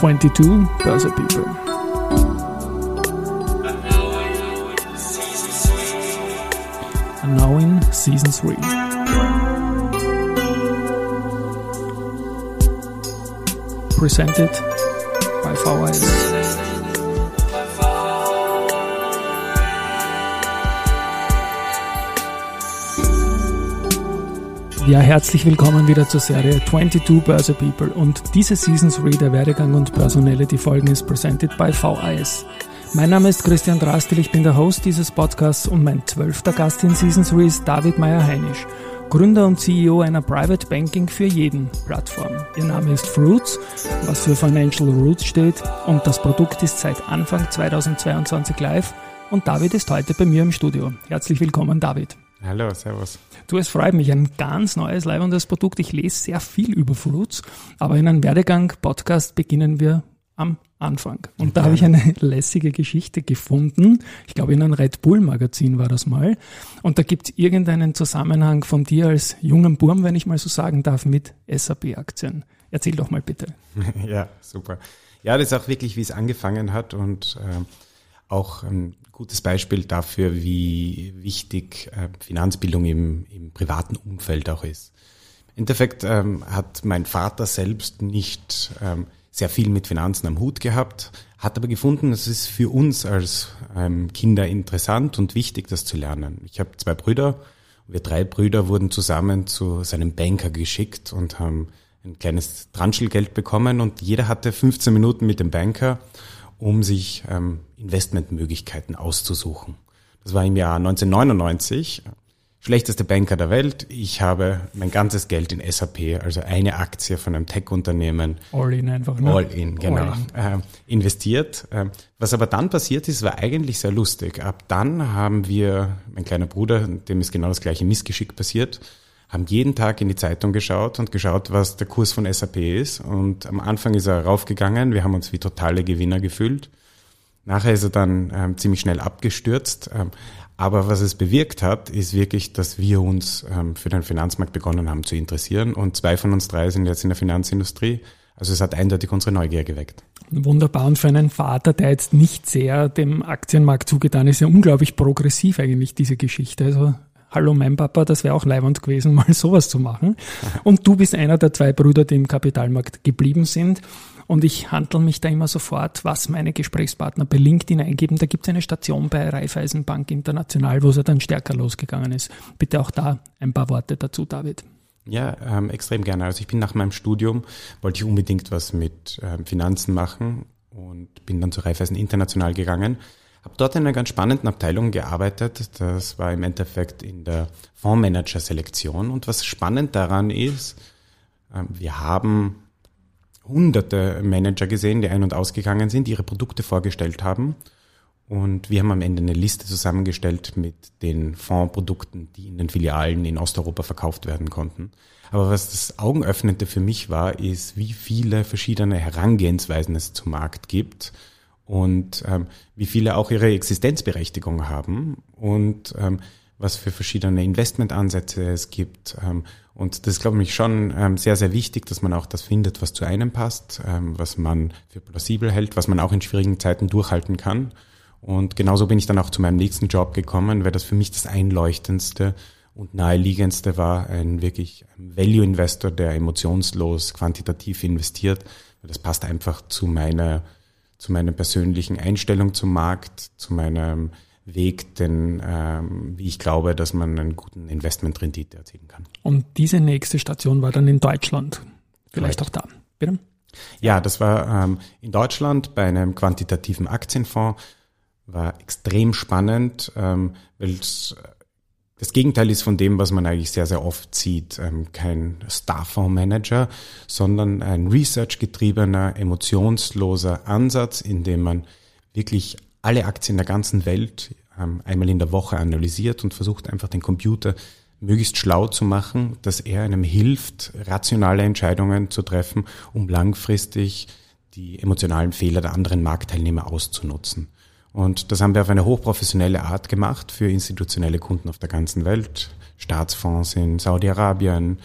22 Börse People. And now in Season 3. Presented by VHS. Ja, herzlich willkommen wieder zur Serie 22 Börse People und diese Season 3 der Werdegang und Personality Folgen ist presented by VIS. Mein Name ist Christian Drastil, ich bin der Host dieses Podcasts und mein zwölfter Gast in Season 3 ist David Meyer-Heinisch, Gründer und CEO einer Private Banking für jeden Plattform. Ihr Name ist Fruits, was für Financial Roots steht und das Produkt ist seit Anfang 2022 live und David ist heute bei mir im Studio. Herzlich willkommen, David. Hallo, servus. Du, es freut mich, ein ganz neues, leibendes Produkt. Ich lese sehr viel über Fruits, aber in einem Werdegang-Podcast beginnen wir am Anfang. Und da habe ich eine lässige Geschichte gefunden. Ich glaube, in einem Red Bull-Magazin war das mal. Und da gibt es irgendeinen Zusammenhang von dir als jungen Burm, wenn ich mal so sagen darf, mit SAP-Aktien. Erzähl doch mal bitte. Ja, super. Ja, das ist auch wirklich, wie es angefangen hat und äh, auch ein gutes Beispiel dafür, wie wichtig äh, Finanzbildung im, im privaten Umfeld auch ist. Im Endeffekt ähm, hat mein Vater selbst nicht ähm, sehr viel mit Finanzen am Hut gehabt, hat aber gefunden, es ist für uns als ähm, Kinder interessant und wichtig, das zu lernen. Ich habe zwei Brüder. Wir drei Brüder wurden zusammen zu seinem Banker geschickt und haben ein kleines Transchelgeld bekommen und jeder hatte 15 Minuten mit dem Banker um sich ähm, Investmentmöglichkeiten auszusuchen. Das war im Jahr 1999. Schlechteste Banker der Welt. Ich habe mein ganzes Geld in SAP, also eine Aktie von einem Tech-Unternehmen. All in einfach, ne? All in, genau. All in. Äh, investiert. Äh, was aber dann passiert ist, war eigentlich sehr lustig. Ab dann haben wir, mein kleiner Bruder, dem ist genau das gleiche Missgeschick passiert, haben jeden Tag in die Zeitung geschaut und geschaut, was der Kurs von SAP ist. Und am Anfang ist er raufgegangen. Wir haben uns wie totale Gewinner gefühlt. Nachher ist er dann ähm, ziemlich schnell abgestürzt. Ähm, aber was es bewirkt hat, ist wirklich, dass wir uns ähm, für den Finanzmarkt begonnen haben zu interessieren. Und zwei von uns drei sind jetzt in der Finanzindustrie. Also es hat eindeutig unsere Neugier geweckt. Wunderbar. Und für einen Vater, der jetzt nicht sehr dem Aktienmarkt zugetan ist, ja unglaublich progressiv eigentlich diese Geschichte. Also hallo mein Papa, das wäre auch leibend gewesen, mal sowas zu machen. Und du bist einer der zwei Brüder, die im Kapitalmarkt geblieben sind. Und ich handle mich da immer sofort, was meine Gesprächspartner bei LinkedIn eingeben. Da gibt es eine Station bei Raiffeisenbank International, wo es ja dann stärker losgegangen ist. Bitte auch da ein paar Worte dazu, David. Ja, ähm, extrem gerne. Also ich bin nach meinem Studium, wollte ich unbedingt was mit ähm, Finanzen machen und bin dann zu Raiffeisen International gegangen habe dort in einer ganz spannenden Abteilung gearbeitet. Das war im Endeffekt in der Fondsmanager-Selektion. Und was spannend daran ist, ähm, wir haben hunderte Manager gesehen, die ein- und ausgegangen sind, ihre Produkte vorgestellt haben. Und wir haben am Ende eine Liste zusammengestellt mit den Fondsprodukten, die in den Filialen in Osteuropa verkauft werden konnten. Aber was das Augenöffnende für mich war, ist, wie viele verschiedene Herangehensweisen es zum Markt gibt und ähm, wie viele auch ihre Existenzberechtigung haben und ähm, was für verschiedene Investmentansätze es gibt. Ähm, und das ist, glaube ich, schon ähm, sehr, sehr wichtig, dass man auch das findet, was zu einem passt, ähm, was man für plausibel hält, was man auch in schwierigen Zeiten durchhalten kann. Und genauso bin ich dann auch zu meinem nächsten Job gekommen, weil das für mich das einleuchtendste und naheliegendste war, ein wirklich Value-Investor, der emotionslos, quantitativ investiert. Das passt einfach zu meiner zu meiner persönlichen Einstellung zum Markt, zu meinem Weg, denn ähm, wie ich glaube, dass man einen guten Investmentrendite erzielen kann. Und diese nächste Station war dann in Deutschland. Vielleicht Right. auch da. Bitte? Ja, das war ähm, in Deutschland bei einem quantitativen Aktienfonds. War extrem spannend, ähm, weil es das Gegenteil ist von dem, was man eigentlich sehr, sehr oft sieht. Ähm, kein Starfondsmanager, sondern ein research-getriebener, emotionsloser Ansatz, in dem man wirklich alle Aktien der ganzen Welt ähm, einmal in der Woche analysiert und versucht einfach den Computer möglichst schlau zu machen, dass er einem hilft, rationale Entscheidungen zu treffen, um langfristig die emotionalen Fehler der anderen Marktteilnehmer auszunutzen. Und das haben wir auf eine hochprofessionelle Art gemacht für institutionelle Kunden auf der ganzen Welt. Staatsfonds in Saudi-Arabien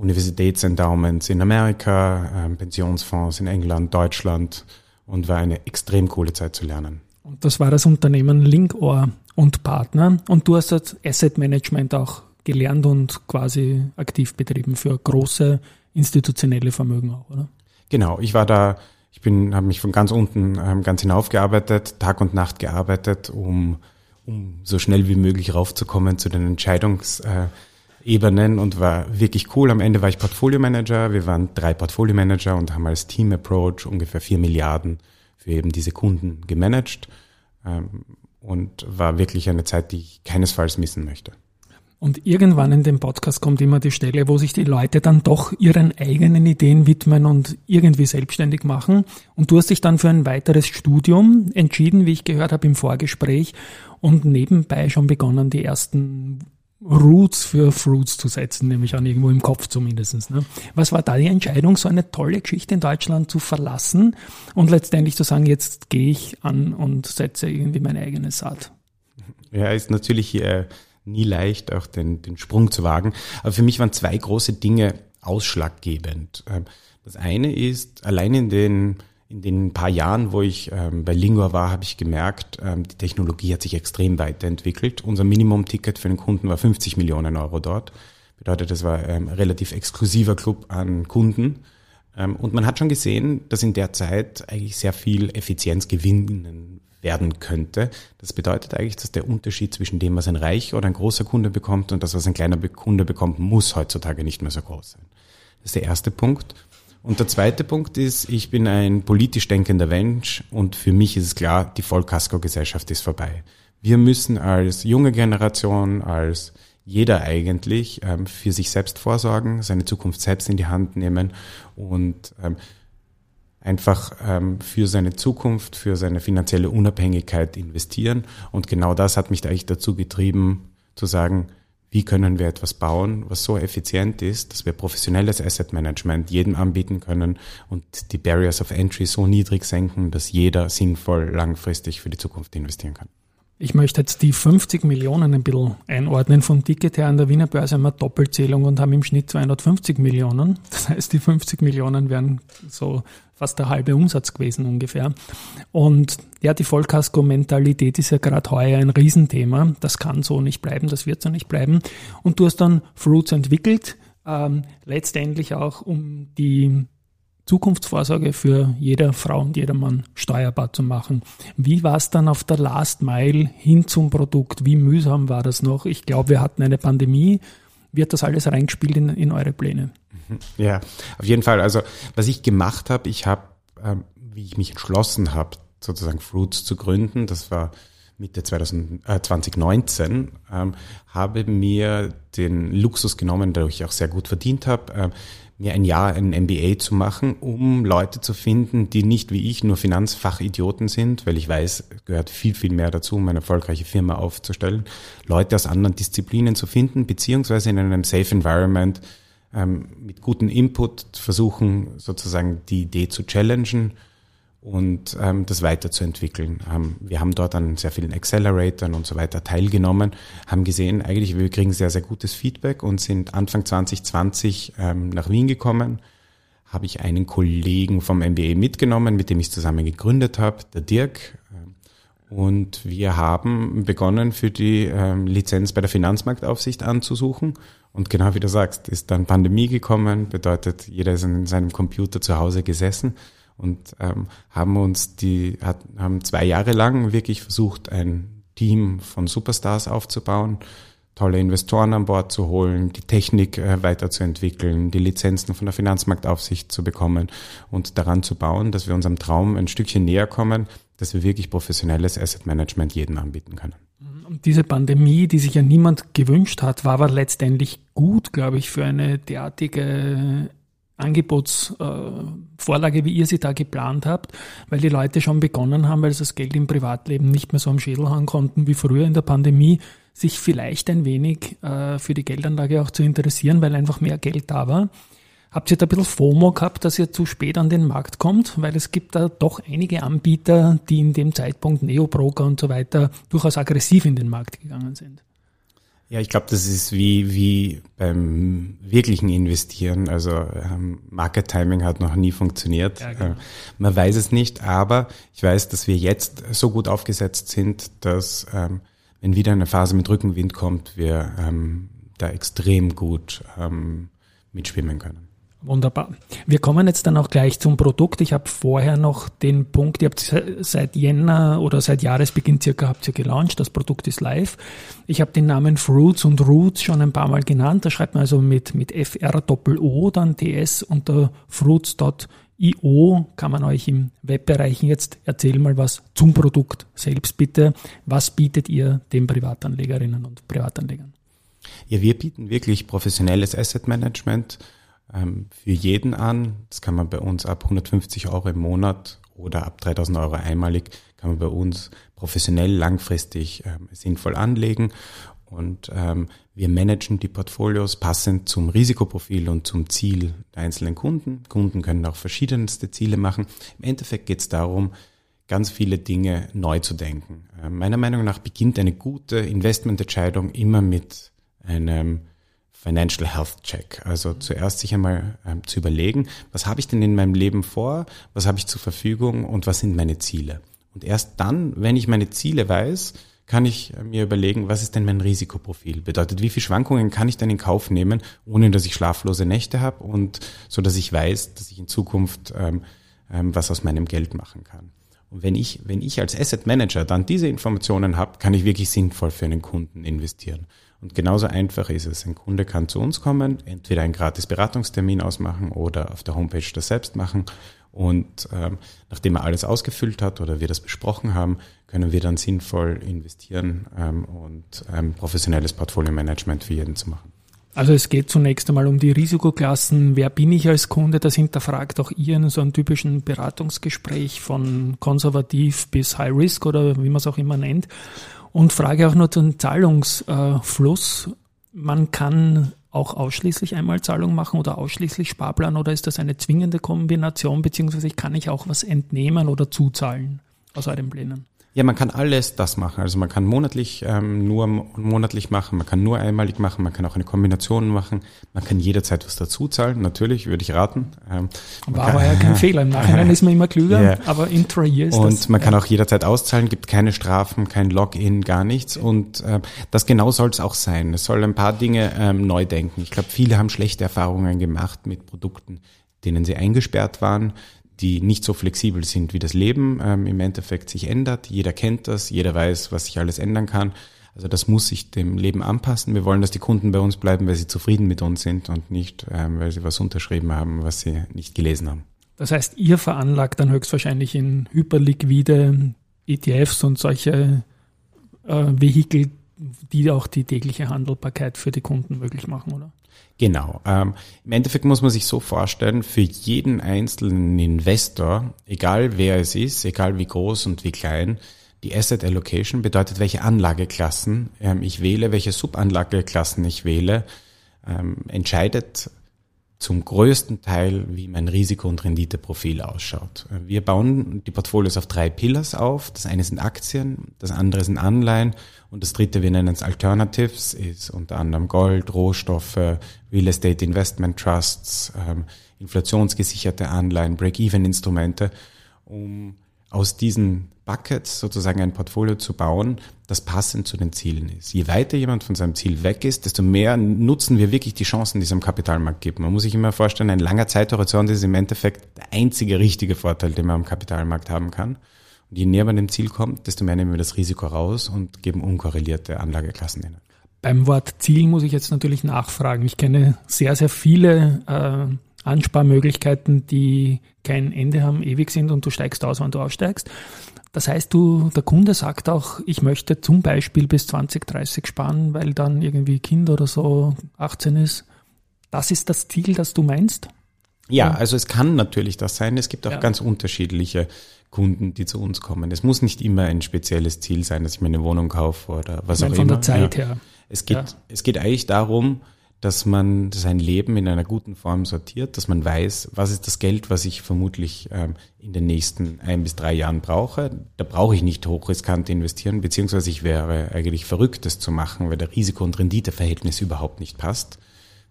Universitätsendowments in Amerika, äh, Pensionsfonds in England, Deutschland und war eine extrem coole Zeit zu lernen. Und das war das Unternehmen Linkor und Partner. Und du hast das Asset Management auch gelernt und quasi aktiv betrieben für große institutionelle Vermögen auch, oder? Genau, ich war da, ich bin, habe mich von ganz unten ähm, ganz hinaufgearbeitet, Tag und Nacht gearbeitet, um, um so schnell wie möglich raufzukommen zu den Entscheidungsebenen und war wirklich cool. Am Ende war ich Portfolio Manager. Wir waren drei Portfolio Manager und haben als Team Approach ungefähr vier Milliarden für eben diese Kunden gemanagt ähm, und war wirklich eine Zeit, die ich keinesfalls missen möchte. Und irgendwann in dem Podcast kommt immer die Stelle, wo sich die Leute dann doch ihren eigenen Ideen widmen und irgendwie selbstständig machen. Und du hast dich dann für ein weiteres Studium entschieden, wie ich gehört habe im Vorgespräch, und nebenbei schon begonnen, die ersten Roots für Fruits zu setzen, nämlich an irgendwo im Kopf zumindest. Ne? Was war da die Entscheidung, so eine tolle Geschichte in Deutschland zu verlassen und letztendlich zu sagen, jetzt gehe ich an und setze irgendwie meine eigene Saat? Ja, ist natürlich äh, nie leicht, auch den, den Sprung zu wagen. Aber für mich waren zwei große Dinge ausschlaggebend. Ähm, das eine ist, allein in den in den paar Jahren, wo ich ähm, bei Lingua war, habe ich gemerkt, ähm, die Technologie hat sich extrem weiterentwickelt. Unser Minimum-Ticket für den Kunden war 50 Millionen Euro dort. Bedeutet, das war ähm, relativ exklusiver Club an Kunden. Und man hat schon gesehen, dass in der Zeit eigentlich sehr viel Effizienz gewinnen werden könnte. Das bedeutet eigentlich, dass der Unterschied zwischen dem, was ein reich oder ein großer Kunde bekommt und das, was ein kleiner Kunde bekommt, muss heutzutage nicht mehr so groß sein. Das ist der erste Punkt. Und der zweite Punkt ist, ich bin ein politisch denkender Mensch und für mich ist es klar, die Vollkasko-Gesellschaft ist vorbei. Wir müssen als junge Generation, als jeder eigentlich ähm, für sich selbst vorsorgen, seine Zukunft selbst in die Hand nehmen und ähm, einfach ähm, für seine Zukunft, für seine finanzielle Unabhängigkeit investieren. Und genau das hat mich eigentlich dazu getrieben, zu sagen, wie können wir etwas bauen, was so effizient ist, dass wir professionelles Asset Management jedem anbieten können und die Barriers of Entry so niedrig senken, dass jeder sinnvoll langfristig für die Zukunft investieren kann. Ich möchte jetzt die 50 Millionen ein bisschen einordnen. Vom Ticket her an der Wiener Börse haben wir Doppelzählung und haben im Schnitt 250 Millionen. Das heißt, die 50 Millionen wären so fast der halbe Umsatz gewesen ungefähr. Und ja, die Vollkasko-Mentalität ist ja gerade heuer ein Riesenthema. Das kann so nicht bleiben, das wird so nicht bleiben. Und du hast dann Fruits entwickelt, ähm, letztendlich auch um die Zukunftsvorsorge für jede Frau und jedermann steuerbar zu machen. Wie war es dann auf der Last Mile hin zum Produkt? Wie mühsam war das noch? Ich glaube, wir hatten eine Pandemie. Wie hat das alles reingespielt in, in eure Pläne? Mhm. Ja, auf jeden Fall. Also was ich gemacht habe, ich habe, ähm, wie ich mich entschlossen habe, sozusagen Fruits zu gründen, das war Mitte 2000, äh, 2019, ähm, habe mir den Luxus genommen, der ich auch sehr gut verdient habe, äh, mir ein Jahr ein MBA zu machen, um Leute zu finden, die nicht wie ich nur Finanzfachidioten sind, weil ich weiß, gehört viel, viel mehr dazu, um eine erfolgreiche Firma aufzustellen, Leute aus anderen Disziplinen zu finden, beziehungsweise in einem Safe Environment ähm, mit gutem Input versuchen, sozusagen die Idee zu challengen und ähm, das weiterzuentwickeln. Ähm, wir haben dort an sehr vielen Acceleratoren und so weiter teilgenommen, haben gesehen, eigentlich wir kriegen sehr, sehr gutes Feedback und sind Anfang 2020 ähm, nach Wien gekommen. Habe ich einen Kollegen vom MBA mitgenommen, mit dem ich zusammen gegründet habe, der Dirk. Und wir haben begonnen, für die ähm, Lizenz bei der Finanzmarktaufsicht anzusuchen. Und genau wie du sagst, ist dann Pandemie gekommen, bedeutet, jeder ist in seinem Computer zu Hause gesessen und ähm, haben uns die, hat, haben zwei Jahre lang wirklich versucht, ein Team von Superstars aufzubauen, tolle Investoren an Bord zu holen, die Technik äh, weiterzuentwickeln, die Lizenzen von der Finanzmarktaufsicht zu bekommen und daran zu bauen, dass wir unserem Traum ein Stückchen näher kommen, dass wir wirklich professionelles Asset Management jedem anbieten können. Und diese Pandemie, die sich ja niemand gewünscht hat, war aber letztendlich gut, glaube ich, für eine derartige Angebotsvorlage, wie ihr sie da geplant habt, weil die Leute schon begonnen haben, weil sie das Geld im Privatleben nicht mehr so am Schädel haben konnten wie früher in der Pandemie, sich vielleicht ein wenig äh, für die Geldanlage auch zu interessieren, weil einfach mehr Geld da war. Habt ihr da ein bisschen FOMO gehabt, dass ihr zu spät an den Markt kommt? Weil es gibt da doch einige Anbieter, die in dem Zeitpunkt Neobroker und so weiter durchaus aggressiv in den Markt gegangen sind. Ja, ich glaube, das ist wie, wie beim wirklichen Investieren. Also ähm, Market Timing hat noch nie funktioniert. Ja, genau. äh, man weiß es nicht, aber ich weiß, dass wir jetzt so gut aufgesetzt sind, dass ähm, wenn wieder eine Phase mit Rückenwind kommt, wir ähm, da extrem gut ähm, mitschwimmen können. Wunderbar. Wir kommen jetzt dann auch gleich zum Produkt. Ich habe vorher noch den Punkt, ihr habt seit Jänner oder seit Jahresbeginn circa habt ihr gelauncht. Das Produkt ist live. Ich habe den Namen Fruits und Roots schon ein paar Mal genannt. Da schreibt man also mit, mit FR-O dann TS unter fruits.io kann man euch im Web erreichen. Jetzt erzähl mal was zum Produkt selbst bitte. Was bietet ihr den Privatanlegerinnen und Privatanlegern? Ja, wir bieten wirklich professionelles Asset Management ähm, für jeden an. Das kann man bei uns ab 150 Euro im Monat oder ab 3000 Euro einmalig kann man bei uns professionell langfristig ähm, sinnvoll anlegen. Und ähm, wir managen die Portfolios passend zum Risikoprofil und zum Ziel der einzelnen Kunden. Kunden können auch verschiedenste Ziele machen. Im Endeffekt geht es darum, ganz viele Dinge neu zu denken. Äh, meiner Meinung nach beginnt eine gute Investmententscheidung immer mit einem Financial Health Check. Also zuerst sich einmal ähm, zu überlegen, was habe ich denn in meinem Leben vor, was habe ich zur Verfügung und was sind meine Ziele. Und erst dann, wenn ich meine Ziele weiß, kann ich mir überlegen, was ist denn mein Risikoprofil? Bedeutet, wie viele Schwankungen kann ich denn in Kauf nehmen, ohne dass ich schlaflose Nächte habe und so, dass ich weiß, dass ich in Zukunft ähm, ähm, was aus meinem Geld machen kann. Und wenn ich, wenn ich als Asset Manager dann diese Informationen habe, kann ich wirklich sinnvoll für einen Kunden investieren. Und genauso einfach ist es. Ein Kunde kann zu uns kommen, entweder einen gratis Beratungstermin ausmachen oder auf der Homepage das selbst machen. Und ähm, nachdem er alles ausgefüllt hat oder wir das besprochen haben, können wir dann sinnvoll investieren ähm, und ähm, professionelles Portfolio-Management für jeden zu machen. Also es geht zunächst einmal um die Risikoklassen. Wer bin ich als Kunde? Das hinterfragt auch ihr in so einem typischen Beratungsgespräch von konservativ bis High Risk oder wie man es auch immer nennt. Und frage auch nur zum Zahlungsfluss. Man kann auch ausschließlich Einmalzahlung machen oder ausschließlich Sparplan oder ist das eine zwingende Kombination, beziehungsweise kann ich auch was entnehmen oder zuzahlen aus euren Plänen? Ja, man kann alles das machen. Also man kann monatlich ähm, nur monatlich machen, man kann nur einmalig machen, man kann auch eine Kombination machen, man kann jederzeit was dazu zahlen, natürlich, würde ich raten. Ähm, War aber ja kein Fehler. Im Nachhinein ist man immer klüger, yeah. aber intra-year ist Und das, man ja. kann auch jederzeit auszahlen, gibt keine Strafen, kein Login, gar nichts. Okay. Und äh, das genau soll es auch sein. Es soll ein paar Dinge ähm, neu denken. Ich glaube, viele haben schlechte Erfahrungen gemacht mit Produkten, denen sie eingesperrt waren die nicht so flexibel sind, wie das Leben ähm, im Endeffekt sich ändert. Jeder kennt das, jeder weiß, was sich alles ändern kann. Also das muss sich dem Leben anpassen. Wir wollen, dass die Kunden bei uns bleiben, weil sie zufrieden mit uns sind und nicht, ähm, weil sie was unterschrieben haben, was sie nicht gelesen haben. Das heißt, ihr veranlagt dann höchstwahrscheinlich in hyperliquide ETFs und solche äh, Vehikel, die auch die tägliche Handelbarkeit für die Kunden möglich machen, oder? Genau. Ähm, Im Endeffekt muss man sich so vorstellen, für jeden einzelnen Investor, egal wer es ist, egal wie groß und wie klein, die Asset Allocation bedeutet, welche Anlageklassen ähm, ich wähle, welche Subanlageklassen ich wähle, ähm, entscheidet zum größten Teil, wie mein Risiko- und Renditeprofil ausschaut. Wir bauen die Portfolios auf drei Pillars auf. Das eine sind Aktien, das andere sind Anleihen und das dritte, wir nennen es Alternatives, ist unter anderem Gold, Rohstoffe, Real Estate Investment Trusts, ähm, inflationsgesicherte Anleihen, Break-Even-Instrumente, um aus diesen Buckets sozusagen ein Portfolio zu bauen, das passend zu den Zielen ist. Je weiter jemand von seinem Ziel weg ist, desto mehr nutzen wir wirklich die Chancen, die es am Kapitalmarkt gibt. Man muss sich immer vorstellen, ein langer Zeithorizont ist im Endeffekt der einzige richtige Vorteil, den man am Kapitalmarkt haben kann. Und je näher man dem Ziel kommt, desto mehr nehmen wir das Risiko raus und geben unkorrelierte Anlageklassen hin. Beim Wort Ziel muss ich jetzt natürlich nachfragen. Ich kenne sehr, sehr viele äh, Ansparmöglichkeiten, die kein Ende haben, ewig sind und du steigst aus, wenn du aussteigst. Das heißt, du, der Kunde sagt auch, ich möchte zum Beispiel bis 2030 sparen, weil dann irgendwie Kind oder so 18 ist. Das ist das Ziel, das du meinst? Ja, also es kann natürlich das sein. Es gibt auch ja. ganz unterschiedliche Kunden, die zu uns kommen. Es muss nicht immer ein spezielles Ziel sein, dass ich mir eine Wohnung kaufe oder was meine, auch von immer. Von der Zeit ja. her. Es geht, ja. es geht eigentlich darum, dass man sein Leben in einer guten Form sortiert, dass man weiß, was ist das Geld, was ich vermutlich ähm, in den nächsten ein bis drei Jahren brauche. Da brauche ich nicht hochriskant investieren, beziehungsweise ich wäre eigentlich verrückt, das zu machen, weil der Risiko- und Renditeverhältnis überhaupt nicht passt.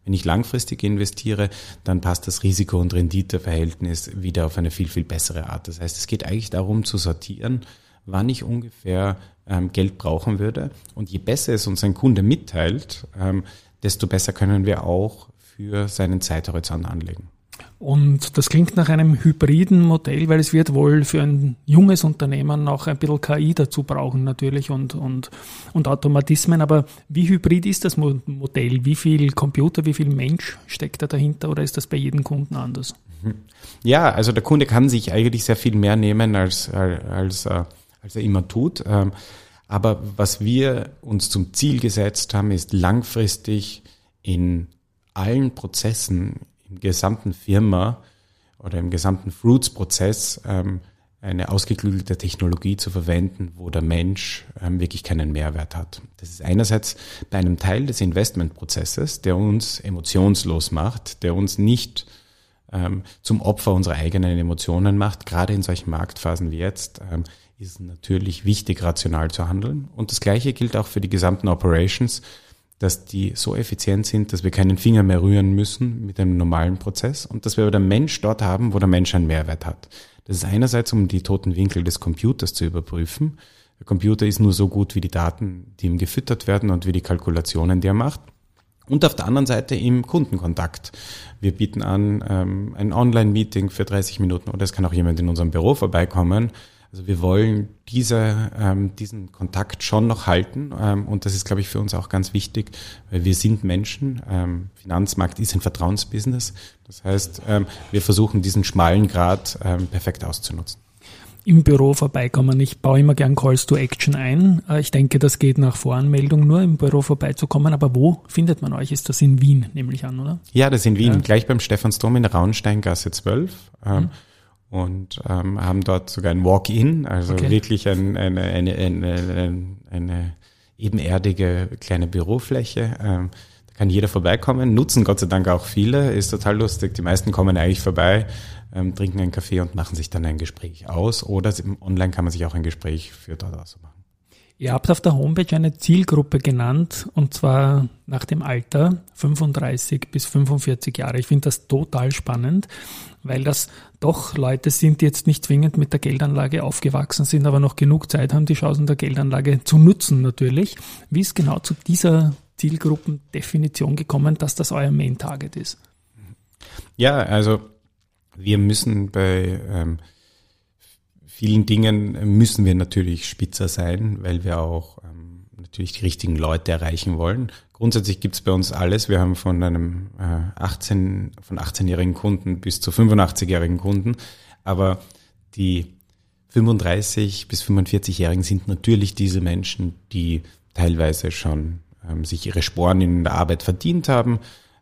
Wenn ich langfristig investiere, dann passt das Risiko- und Renditeverhältnis wieder auf eine viel, viel bessere Art. Das heißt, es geht eigentlich darum zu sortieren, wann ich ungefähr ähm, Geld brauchen würde. Und je besser es uns ein Kunde mitteilt, ähm, desto besser können wir auch für seinen Zeithorizont anlegen. Und das klingt nach einem hybriden Modell, weil es wird wohl für ein junges Unternehmen noch ein bisschen KI dazu brauchen natürlich und, und, und Automatismen. Aber wie hybrid ist das Modell? Wie viel Computer, wie viel Mensch steckt da dahinter oder ist das bei jedem Kunden anders? Ja, also der Kunde kann sich eigentlich sehr viel mehr nehmen, als, als, als, als er immer tut. Ähm, aber was wir uns zum Ziel gesetzt haben, ist langfristig in allen Prozessen im gesamten Firma oder im gesamten Fruits-Prozess ähm, eine ausgeklügelte Technologie zu verwenden, wo der Mensch ähm, wirklich keinen Mehrwert hat. Das ist einerseits bei einem Teil des Investmentprozesses, der uns emotionslos macht, der uns nicht ähm, zum Opfer unserer eigenen Emotionen macht, gerade in solchen Marktphasen wie jetzt, ähm, ist natürlich wichtig, rational zu handeln. Und das Gleiche gilt auch für die gesamten Operations, dass die so effizient sind, dass wir keinen Finger mehr rühren müssen mit einem normalen Prozess und dass wir aber den Mensch dort haben, wo der Mensch einen Mehrwert hat. Das ist einerseits, um die toten Winkel des Computers zu überprüfen. Der Computer ist nur so gut wie die Daten, die ihm gefüttert werden und wie die Kalkulationen, die er macht. Und auf der anderen Seite im Kundenkontakt. Wir bieten an ähm, ein Online-Meeting für 30 Minuten oder es kann auch jemand in unserem Büro vorbeikommen also wir wollen diese, ähm, diesen Kontakt schon noch halten ähm, und das ist, glaube ich, für uns auch ganz wichtig, weil wir sind Menschen. Ähm, Finanzmarkt ist ein Vertrauensbusiness. Das heißt, ähm, wir versuchen diesen schmalen Grad ähm, perfekt auszunutzen im Büro vorbeikommen. Ich baue immer gern Calls to Action ein. Äh, ich denke, das geht nach Voranmeldung nur, im Büro vorbeizukommen. Aber wo findet man euch? Ist das in Wien, nämlich an, oder? Ja, das ist in Wien, ja. gleich beim Stephansdom in der Raunsteingasse 12. Mhm und ähm, haben dort sogar ein Walk-in, also okay. wirklich ein, eine, eine, eine, eine ebenerdige kleine Bürofläche. Ähm, da kann jeder vorbeikommen, nutzen Gott sei Dank auch viele, ist total lustig. Die meisten kommen eigentlich vorbei, ähm, trinken einen Kaffee und machen sich dann ein Gespräch aus. Oder online kann man sich auch ein Gespräch für dort ausmachen. Ihr habt auf der Homepage eine Zielgruppe genannt und zwar nach dem Alter 35 bis 45 Jahre. Ich finde das total spannend, weil das doch Leute sind, die jetzt nicht zwingend mit der Geldanlage aufgewachsen sind, aber noch genug Zeit haben, die Chancen der Geldanlage zu nutzen natürlich. Wie ist genau zu dieser Zielgruppendefinition gekommen, dass das euer Main Target ist? Ja, also wir müssen bei ähm, vielen Dingen müssen wir natürlich spitzer sein, weil wir auch ähm, natürlich die richtigen Leute erreichen wollen. Grundsätzlich gibt's bei uns alles. Wir haben von einem äh, 18, von 18-jährigen Kunden bis zu 85-jährigen Kunden. Aber die 35 bis 45-Jährigen sind natürlich diese Menschen, die teilweise schon ähm, sich ihre Sporen in der Arbeit verdient haben,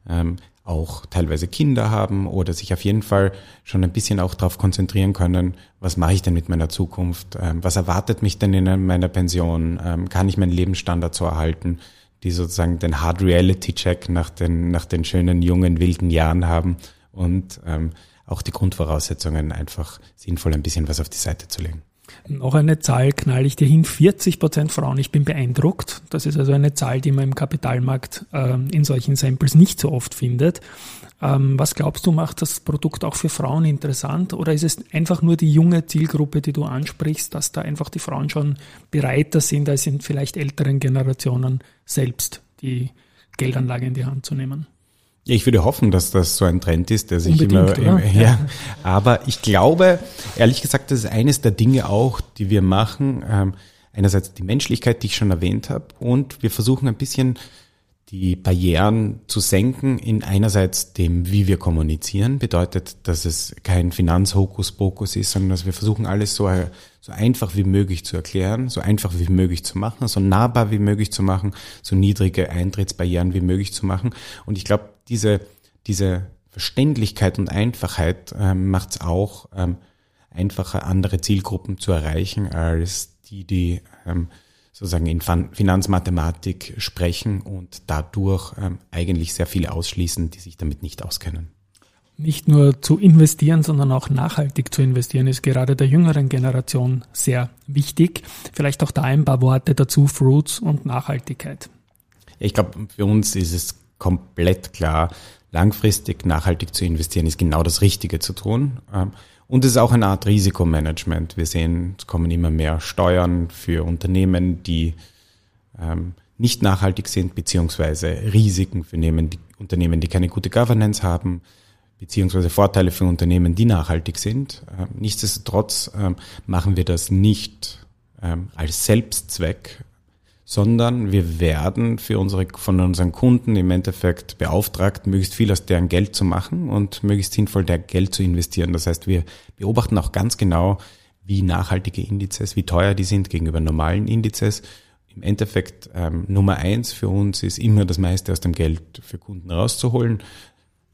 ähm, auch teilweise Kinder haben oder sich auf jeden Fall schon ein bisschen auch darauf konzentrieren können, was mache ich denn mit meiner Zukunft, ähm, was erwartet mich denn in meiner Pension, ähm, kann ich meinen Lebensstandard so erhalten, die sozusagen den Hard Reality Check nach den, nach den schönen, jungen, wilden Jahren haben und ähm, auch die Grundvoraussetzungen einfach sinnvoll ein bisschen was auf die Seite zu legen. Noch eine Zahl knall ich dir hin, 40 Prozent Frauen. Ich bin beeindruckt. Das ist also eine Zahl, die man im Kapitalmarkt äh, in solchen Samples nicht so oft findet. Ähm, was glaubst du, macht das Produkt auch für Frauen interessant? Oder ist es einfach nur die junge Zielgruppe, die du ansprichst, dass da einfach die Frauen schon bereiter sind, als in vielleicht älteren Generationen selbst die Geldanlage in die Hand zu nehmen? Ja, ich würde hoffen, dass das so ein Trend ist, der sich Unbedingt, immer, immer ja. Aber ich glaube, ehrlich gesagt, das ist eines der Dinge auch, die wir machen. Ähm, einerseits die Menschlichkeit, die ich schon erwähnt habe, und wir versuchen ein bisschen die Barrieren zu senken in einerseits dem, wie wir kommunizieren, bedeutet, dass es kein Finanzhokuspokus ist, sondern dass wir versuchen, alles so, so einfach wie möglich zu erklären, so einfach wie möglich zu machen, so nahbar wie möglich zu machen, so niedrige Eintrittsbarrieren wie möglich zu machen. Und ich glaube, diese, diese Verständlichkeit und Einfachheit ähm, macht es auch ähm, einfacher, andere Zielgruppen zu erreichen, als die, die ähm, sozusagen in Finanzmathematik sprechen und dadurch ähm, eigentlich sehr viele ausschließen, die sich damit nicht auskennen. Nicht nur zu investieren, sondern auch nachhaltig zu investieren ist gerade der jüngeren Generation sehr wichtig. Vielleicht auch da ein paar Worte dazu, Fruits und Nachhaltigkeit. Ich glaube, für uns ist es komplett klar, langfristig nachhaltig zu investieren ist genau das Richtige zu tun. Ähm, und es ist auch eine Art Risikomanagement. Wir sehen, es kommen immer mehr Steuern für Unternehmen, die ähm, nicht nachhaltig sind, beziehungsweise Risiken für Nehmen, die, Unternehmen, die keine gute Governance haben, beziehungsweise Vorteile für Unternehmen, die nachhaltig sind. Ähm, nichtsdestotrotz ähm, machen wir das nicht ähm, als Selbstzweck, sondern wir werden für unsere, von unseren Kunden im Endeffekt beauftragt, möglichst viel aus deren Geld zu machen und möglichst sinnvoll der Geld zu investieren. Das heißt, wir beobachten auch ganz genau, wie nachhaltige Indizes, wie teuer die sind gegenüber normalen Indizes. Im Endeffekt ähm, Nummer eins für uns ist immer das meiste aus dem Geld für Kunden rauszuholen,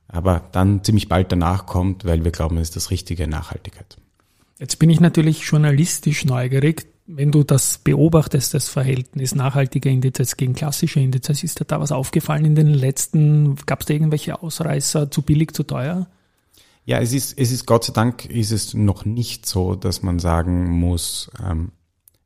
aber dann ziemlich bald danach kommt, weil wir glauben, es ist das richtige Nachhaltigkeit. Jetzt bin ich natürlich journalistisch neugierig wenn du das beobachtest, das Verhältnis nachhaltiger Indizes gegen klassische Indizes, ist dir da was aufgefallen in den letzten, gab es da irgendwelche Ausreißer, zu billig, zu teuer? Ja, es ist, es ist Gott sei Dank ist es noch nicht so, dass man sagen muss, ähm,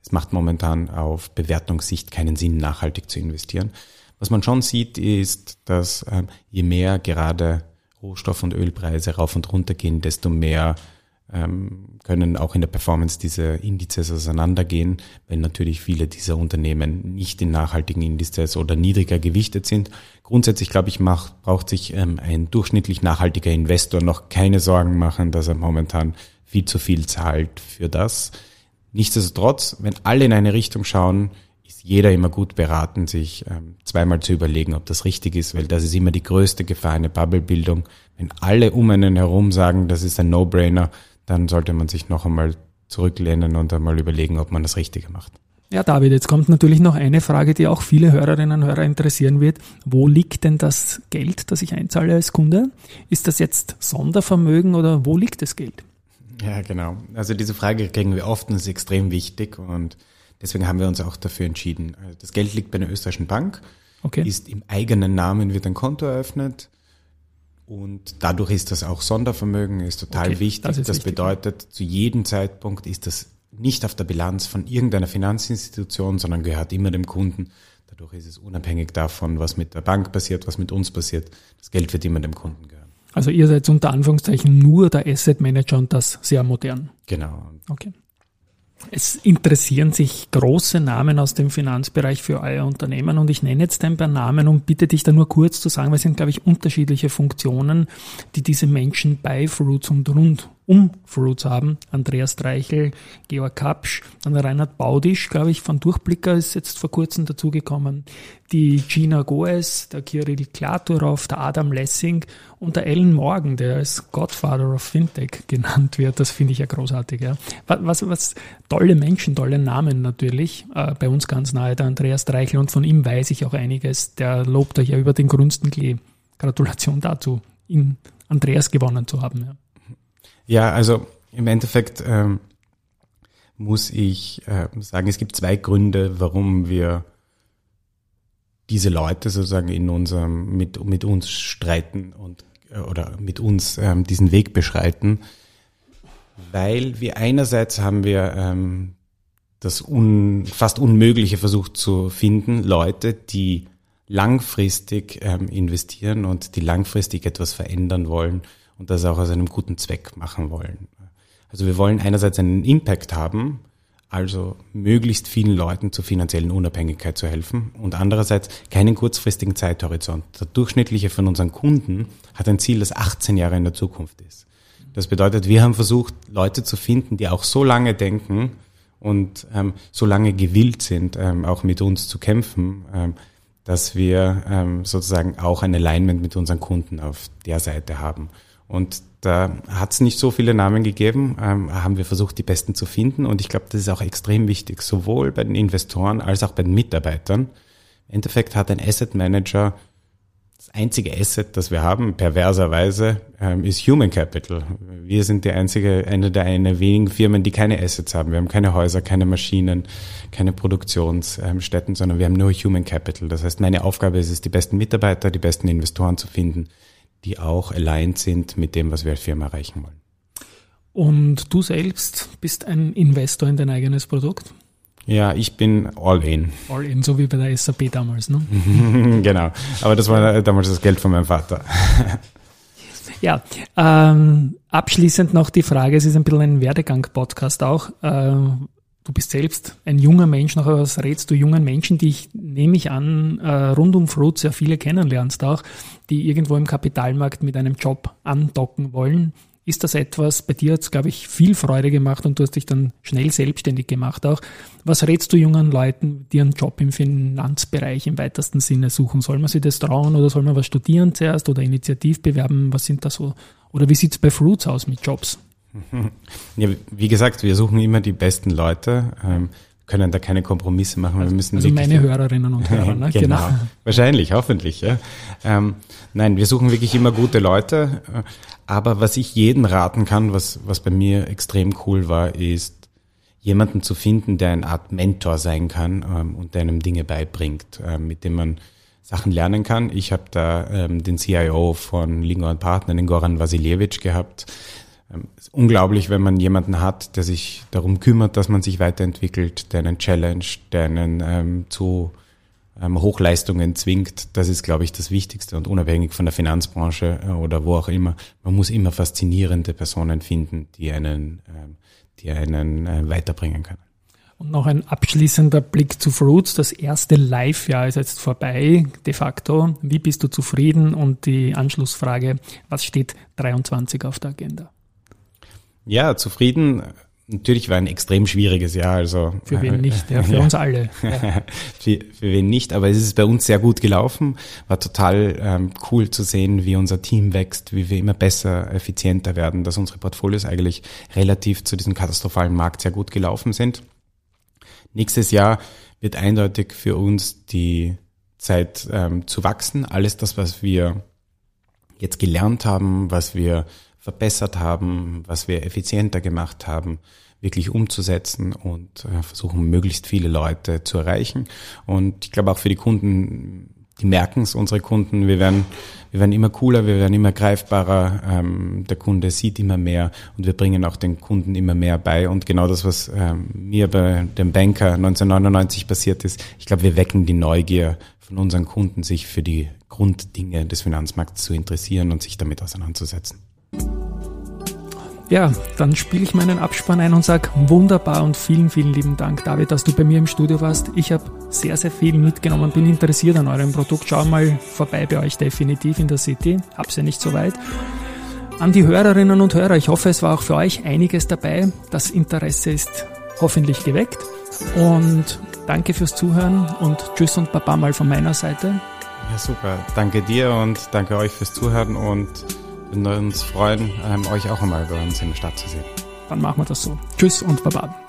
es macht momentan auf Bewertungssicht keinen Sinn, nachhaltig zu investieren. Was man schon sieht, ist, dass ähm, je mehr gerade Rohstoff- und Ölpreise rauf und runter gehen, desto mehr ähm, können auch in der Performance diese Indizes auseinandergehen, wenn natürlich viele dieser Unternehmen nicht in nachhaltigen Indizes oder niedriger gewichtet sind. Grundsätzlich, glaube ich, macht, braucht sich ähm, ein durchschnittlich nachhaltiger Investor noch keine Sorgen machen, dass er momentan viel zu viel zahlt für das. Nichtsdestotrotz, wenn alle in eine Richtung schauen, ist jeder immer gut beraten, sich ähm, zweimal zu überlegen, ob das richtig ist, weil das ist immer die größte Gefahr, eine Bubblebildung. Wenn alle um einen herum sagen, das ist ein No-Brainer, dann sollte man sich noch einmal zurücklehnen und einmal überlegen, ob man das Richtige macht. Ja, David, jetzt kommt natürlich noch eine Frage, die auch viele Hörerinnen und Hörer interessieren wird. Wo liegt denn das Geld, das ich einzahle als Kunde? Ist das jetzt Sondervermögen oder wo liegt das Geld? Ja, genau. Also diese Frage kriegen wir oft und ist extrem wichtig und deswegen haben wir uns auch dafür entschieden. Also das Geld liegt bei einer österreichischen Bank, okay. ist im eigenen Namen wird ein Konto eröffnet und dadurch ist das auch Sondervermögen, ist total okay, wichtig. Das, das bedeutet, zu jedem Zeitpunkt ist das nicht auf der Bilanz von irgendeiner Finanzinstitution, sondern gehört immer dem Kunden. Dadurch ist es unabhängig davon, was mit der Bank passiert, was mit uns passiert. Das Geld wird immer dem Kunden gehören. Also ihr seid unter Anführungszeichen nur der Asset Manager und das sehr modern. Genau. Okay. Es interessieren sich große Namen aus dem Finanzbereich für euer Unternehmen und ich nenne jetzt ein paar Namen und bitte dich da nur kurz zu sagen, weil es sind, glaube ich, unterschiedliche Funktionen, die diese Menschen bei Fruits und rund um Fruits haben. Andreas Dreichel, Georg Kapsch, dann Reinhard Baudisch, glaube ich, von Durchblicker ist jetzt vor kurzem dazugekommen. Die Gina Goes, der Kirill Klaturov, der Adam Lessing und der Ellen Morgan, der als Godfather of Fintech genannt wird. Das finde ich ja großartig. Ja. Was, was, tolle Menschen, tolle Namen natürlich. Äh, bei uns ganz nahe der Andreas Dreichel und von ihm weiß ich auch einiges. Der lobt euch ja über den grünsten Klee. Gratulation dazu, ihn Andreas gewonnen zu haben. Ja. Ja, also im Endeffekt ähm, muss ich äh, sagen, es gibt zwei Gründe, warum wir diese Leute sozusagen in unserem mit mit uns streiten und äh, oder mit uns ähm, diesen Weg beschreiten, weil wir einerseits haben wir ähm, das un, fast Unmögliche versucht zu finden, Leute, die langfristig ähm, investieren und die langfristig etwas verändern wollen und das auch aus einem guten Zweck machen wollen. Also wir wollen einerseits einen Impact haben, also möglichst vielen Leuten zur finanziellen Unabhängigkeit zu helfen und andererseits keinen kurzfristigen Zeithorizont. Der durchschnittliche von unseren Kunden hat ein Ziel, das 18 Jahre in der Zukunft ist. Das bedeutet, wir haben versucht, Leute zu finden, die auch so lange denken und ähm, so lange gewillt sind, ähm, auch mit uns zu kämpfen, ähm, dass wir ähm, sozusagen auch ein Alignment mit unseren Kunden auf der Seite haben. Und da hat es nicht so viele Namen gegeben, ähm, haben wir versucht, die besten zu finden. Und ich glaube, das ist auch extrem wichtig, sowohl bei den Investoren als auch bei den Mitarbeitern. Im Endeffekt hat ein Asset Manager das einzige Asset, das wir haben, perverserweise, ähm, ist Human Capital. Wir sind die einzige, eine der eine wenigen Firmen, die keine Assets haben. Wir haben keine Häuser, keine Maschinen, keine Produktionsstätten, sondern wir haben nur Human Capital. Das heißt, meine Aufgabe ist es, die besten Mitarbeiter, die besten Investoren zu finden, die auch aligned sind mit dem, was wir als Firma erreichen wollen. Und du selbst bist ein Investor in dein eigenes Produkt? Ja, ich bin all in. All in, so wie bei der SAP damals, ne? genau. Aber das war damals das Geld von meinem Vater. ja, ähm, abschließend noch die Frage, es ist ein bisschen ein Werdegang-Podcast auch. Ähm, du bist selbst ein junger Mensch, nachher was rätst du jungen Menschen, die ich, nehme ich an, äh, rund um Fruit sehr viele kennenlernst auch, die irgendwo im Kapitalmarkt mit einem Job andocken wollen. Ist das etwas, bei dir hat es, glaube ich, viel Freude gemacht und du hast dich dann schnell selbstständig gemacht auch. Was rätst du jungen Leuten, die einen Job im Finanzbereich im weitesten Sinne suchen? Soll man sich das trauen oder soll man was studieren zuerst oder initiativ bewerben? Was sind da so? Oder wie sieht es bei Fruits aus mit Jobs? Ja, wie gesagt, wir suchen immer die besten Leute. Ähm, können da keine Kompromisse machen. Also, wir müssen also meine Hörerinnen und Hörer, ne? genau. genau. Wahrscheinlich, hoffentlich. Ja. Ähm, nein, wir suchen wirklich immer gute Leute. Aber was ich jedem raten kann, was, was bei mir extrem cool war, ist, jemanden zu finden, der eine Art Mentor sein kann ähm, und der einem Dinge beibringt, ähm, mit dem man Sachen lernen kann. Ich habe da ähm, den CIO von Lingo Partner, den Goran Vasiljevic, gehabt, ähm, ist unglaublich, wenn man jemanden hat, der sich darum kümmert, dass man sich weiterentwickelt, der einen Challenge, der einen ähm, zu ähm, Hochleistungen zwingt. Das ist, glaube ich, das Wichtigste und unabhängig von der Finanzbranche äh, oder wo auch immer. Man muss immer faszinierende Personen finden, die einen, ähm, die einen äh, weiterbringen können. Und noch ein abschließender Blick zu Fruits. Das erste Live-Jahr ist jetzt vorbei, de facto. Wie bist du zufrieden? Und die Anschlussfrage, was steht 23 auf der Agenda? Ja, zufrieden. Natürlich war ein extrem schwieriges Jahr. Also für wen nicht? Ja, für ja. uns alle. Ja. für, für wen nicht? Aber es ist bei uns sehr gut gelaufen. War total ähm, cool zu sehen, wie unser Team wächst, wie wir immer besser, effizienter werden, dass unsere Portfolios eigentlich relativ zu diesem katastrophalen Markt sehr gut gelaufen sind. Nächstes Jahr wird eindeutig für uns die Zeit ähm, zu wachsen. Alles das, was wir jetzt gelernt haben, was wir verbessert haben, was wir effizienter gemacht haben, wirklich umzusetzen und äh, versuchen, möglichst viele Leute zu erreichen. Und ich glaube auch für die Kunden, die merken es, unsere Kunden, wir werden, wir werden immer cooler, wir werden immer greifbarer, ähm, der Kunde sieht immer mehr und wir bringen auch den Kunden immer mehr bei. Und genau das, was ähm, mir bei dem Banker 1999 passiert ist, ich glaube, wir wecken die Neugier von unseren Kunden, sich für die Grunddinge des Finanzmarkts zu interessieren und sich damit auseinanderzusetzen. Ja, dann spiele ich meinen Abspann ein und sage wunderbar und vielen, vielen lieben Dank, David, dass du bei mir im Studio warst. Ich habe sehr, sehr viel mitgenommen, bin interessiert an eurem Produkt. Schau mal vorbei bei euch definitiv in der City. Hab's ja nicht so weit. An die Hörerinnen und Hörer, ich hoffe, es war auch für euch einiges dabei. Das Interesse ist hoffentlich geweckt. Und danke fürs Zuhören und tschüss und baba mal von meiner Seite. Ja, super. Danke dir und danke euch fürs Zuhören und würden uns freuen, ähm, euch auch einmal bei uns in der Stadt zu sehen. Dann machen wir das so. Tschüss und Baba.